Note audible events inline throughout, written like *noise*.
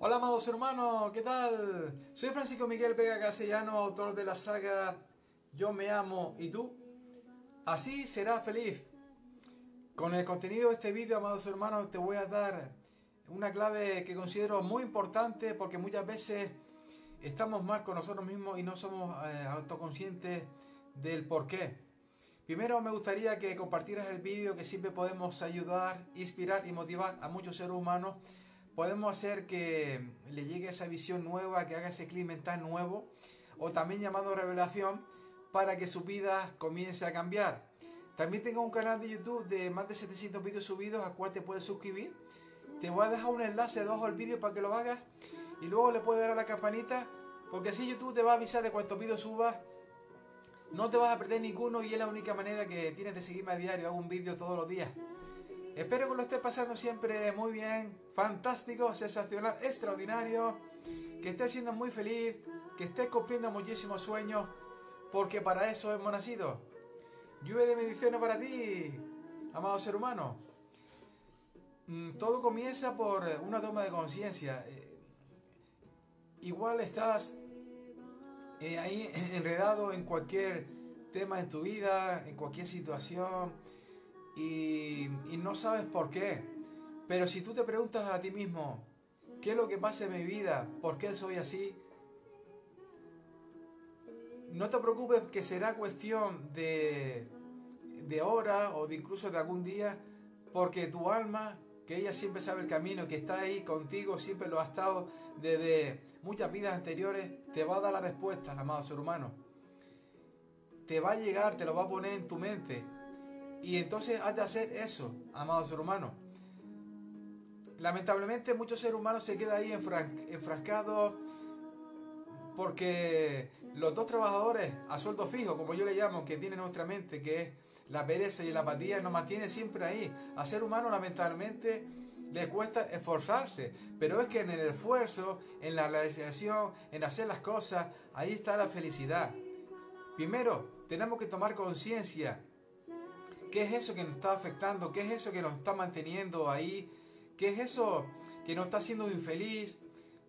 Hola amados hermanos, ¿qué tal? Soy Francisco Miguel Vega Castellano, autor de la saga Yo me amo y tú. Así serás feliz. Con el contenido de este vídeo, amados hermanos, te voy a dar una clave que considero muy importante porque muchas veces estamos mal con nosotros mismos y no somos eh, autoconscientes del por qué. Primero me gustaría que compartieras el vídeo que siempre podemos ayudar, inspirar y motivar a muchos seres humanos podemos hacer que le llegue esa visión nueva, que haga ese clima mental nuevo, o también llamado revelación, para que su vida comience a cambiar. También tengo un canal de YouTube de más de 700 vídeos subidos a cual te puedes suscribir. Te voy a dejar un enlace debajo del vídeo para que lo hagas y luego le puedes dar a la campanita porque así YouTube te va a avisar de cuántos vídeos subas. No te vas a perder ninguno y es la única manera que tienes de seguirme a diario. Hago un vídeo todos los días. Espero que lo estés pasando siempre muy bien, fantástico, sensacional, extraordinario, que estés siendo muy feliz, que estés cumpliendo muchísimos sueños, porque para eso hemos nacido. Lluvia de bendiciones para ti, amado ser humano. Mm, todo comienza por una toma de conciencia. Eh, igual estás eh, ahí enredado en cualquier tema en tu vida, en cualquier situación y, no sabes por qué. Pero si tú te preguntas a ti mismo, ¿qué es lo que pasa en mi vida? ¿Por qué soy así? No te preocupes que será cuestión de, de hora o de incluso de algún día, porque tu alma, que ella siempre sabe el camino, que está ahí contigo, siempre lo ha estado desde muchas vidas anteriores, te va a dar la respuesta, amado ser humano. Te va a llegar, te lo va a poner en tu mente, y entonces has de hacer eso, amado ser humano. Lamentablemente muchos seres humanos se quedan ahí enfrascados porque los dos trabajadores a sueldo fijo, como yo le llamo, que tiene nuestra mente, que es la pereza y la apatía, nos mantiene siempre ahí. A ser humano lamentablemente le cuesta esforzarse, pero es que en el esfuerzo, en la realización, en hacer las cosas, ahí está la felicidad. Primero, tenemos que tomar conciencia ¿Qué es eso que nos está afectando? ¿Qué es eso que nos está manteniendo ahí? ¿Qué es eso que nos está haciendo infeliz?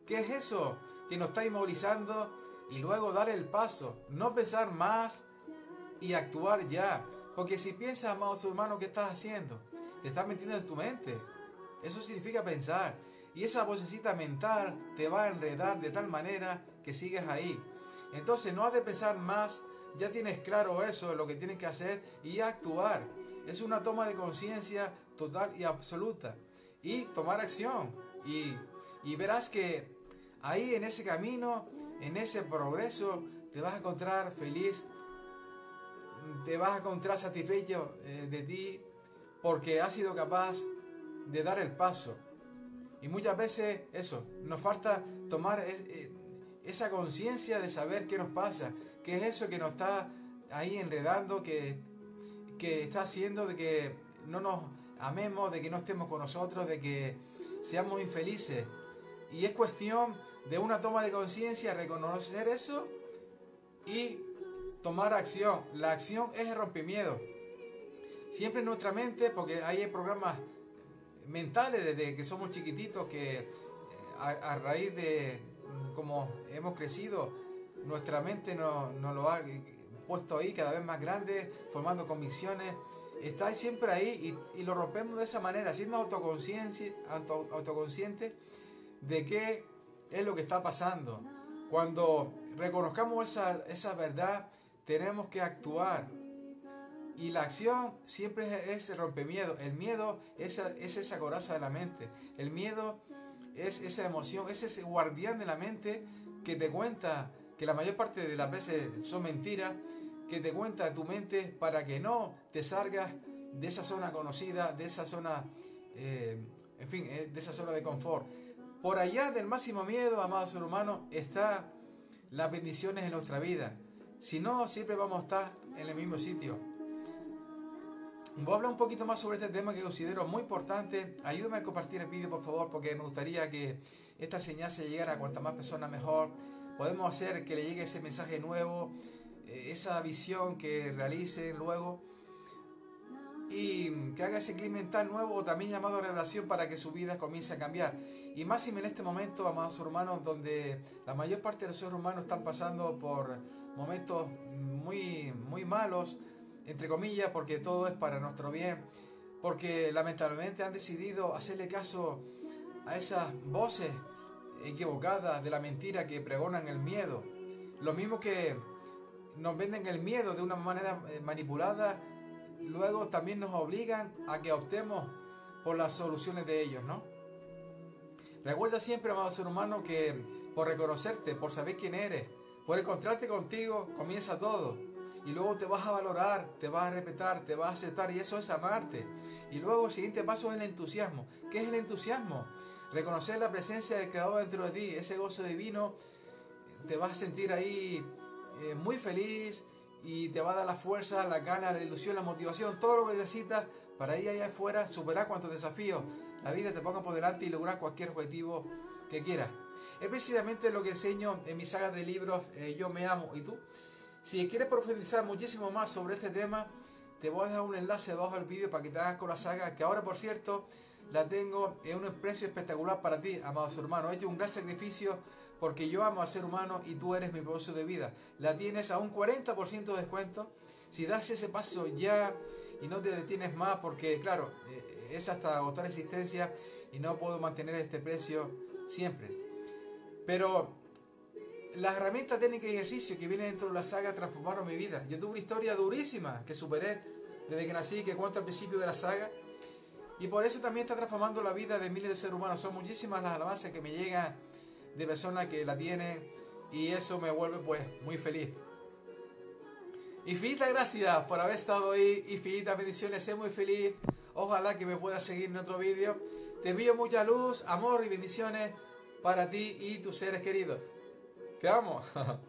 ¿Qué es eso que nos está inmovilizando? Y luego dar el paso, no pensar más y actuar ya. Porque si piensas, amado hermano, ¿qué estás haciendo? Te estás metiendo en tu mente. Eso significa pensar. Y esa vocecita mental te va a enredar de tal manera que sigues ahí. Entonces no has de pensar más ya tienes claro eso, lo que tienes que hacer y actuar. Es una toma de conciencia total y absoluta. Y tomar acción. Y, y verás que ahí en ese camino, en ese progreso, te vas a encontrar feliz, te vas a encontrar satisfecho eh, de ti porque has sido capaz de dar el paso. Y muchas veces eso, nos falta tomar eh, esa conciencia de saber qué nos pasa, qué es eso que nos está ahí enredando, que, que está haciendo de que no nos amemos, de que no estemos con nosotros, de que seamos infelices. Y es cuestión de una toma de conciencia, reconocer eso y tomar acción. La acción es el rompimiedo. Siempre en nuestra mente, porque hay programas mentales desde que somos chiquititos que eh, a raíz de, como hemos crecido, nuestra mente nos no lo ha puesto ahí cada vez más grande, formando convicciones. Está siempre ahí y, lo rompemos de esa manera, siendo autoconsciente, auto, de qué es lo que está pasando. Cuando reconozcamos esa, esa verdad, tenemos que actuar. Y la acción siempre es, el rompemiedo. El miedo es, es esa coraza de la mente. El miedo es esa emoción, es ese guardián de la mente que te cuenta que la mayor parte de las veces son mentiras, que te cuenta tu mente para que no te salgas de esa zona conocida, de esa zona, eh, en fin, eh, de esa zona de confort. Por allá del máximo miedo, amado ser humano, está las bendiciones en nuestra vida. Si no, siempre vamos a estar en el mismo sitio. Voy a hablar un poquito más sobre este tema que considero muy importante. Ayúdame a compartir el vídeo, por favor, porque me gustaría que esta señal se llegara a cuantas más personas mejor. Podemos hacer que le llegue ese mensaje nuevo, eh, esa visión que realicen luego. y que haga ese clima mental nuevo, también llamado relación, para que su vida comience a cambiar. Y más en este momento, amados hermanos, donde la mayor parte de los seres humanos están pasando por momentos muy, muy malos, entre comillas, porque todo es para nuestro bien, porque lamentablemente han decidido hacerle caso a esas voces equivocadas de la mentira que pregonan el miedo. Lo mismo que nos venden el miedo de una manera eh, manipulada, luego también nos obligan a que optemos por las soluciones de ellos, ¿no? Recuerda siempre, amado ser humano, que por reconocerte, por saber quién eres, por encontrarte contigo, comienza todo. Y luego te vas a valorar, te vas a respetar, te vas a aceptar y eso es amarte. Y luego el siguiente paso es el entusiasmo. ¿Qué es el entusiasmo? Reconocer la presencia del Creador dentro de ti, ese gozo divino, te vas a sentir ahí eh, muy feliz y te va a dar la fuerza, la gana, la ilusión, la motivación, todo lo que necesitas para ir allá afuera, superar cuantos desafíos la vida te ponga por delante y lograr cualquier objetivo que quieras. Es precisamente lo que enseño en mi saga de libros eh, Yo me amo y tú. Si quieres profundizar muchísimo más sobre este tema, te voy a dejar un enlace debajo del vídeo para que te hagas con la saga, que ahora por cierto la tengo en un precio espectacular para ti, amados hermanos. He hecho un gran sacrificio porque yo amo a ser humano y tú eres mi propósito de vida. La tienes a un 40% de descuento. Si das ese paso ya y no te detienes más, porque claro, eh, es hasta agotar existencia y no puedo mantener este precio siempre. Pero las herramientas técnicas y ejercicio que vienen dentro de la saga transformaron mi vida. Yo tuve una historia durísima que superé desde que nací, que cuento al principio de la saga. Y por eso también está transformando la vida de miles de seres humanos. Son muchísimas las alabanzas que me llegan de personas que la tienen y eso me vuelve pues muy feliz. Infinitas gracias por haber estado ahí, infinitas bendiciones, sé muy feliz. Ojalá que me puedas seguir en otro vídeo. Te envío mucha luz, amor y bendiciones para ti y tus seres queridos. Te amo. *laughs*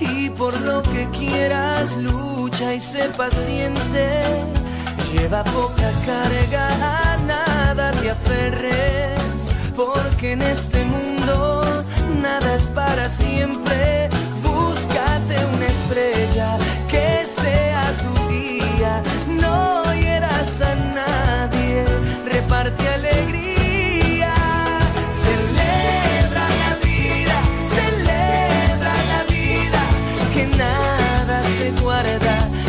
y por lo que quieras lucha y sé paciente. Lleva poca carga, a nada te aferres, porque en este mundo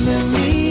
memories.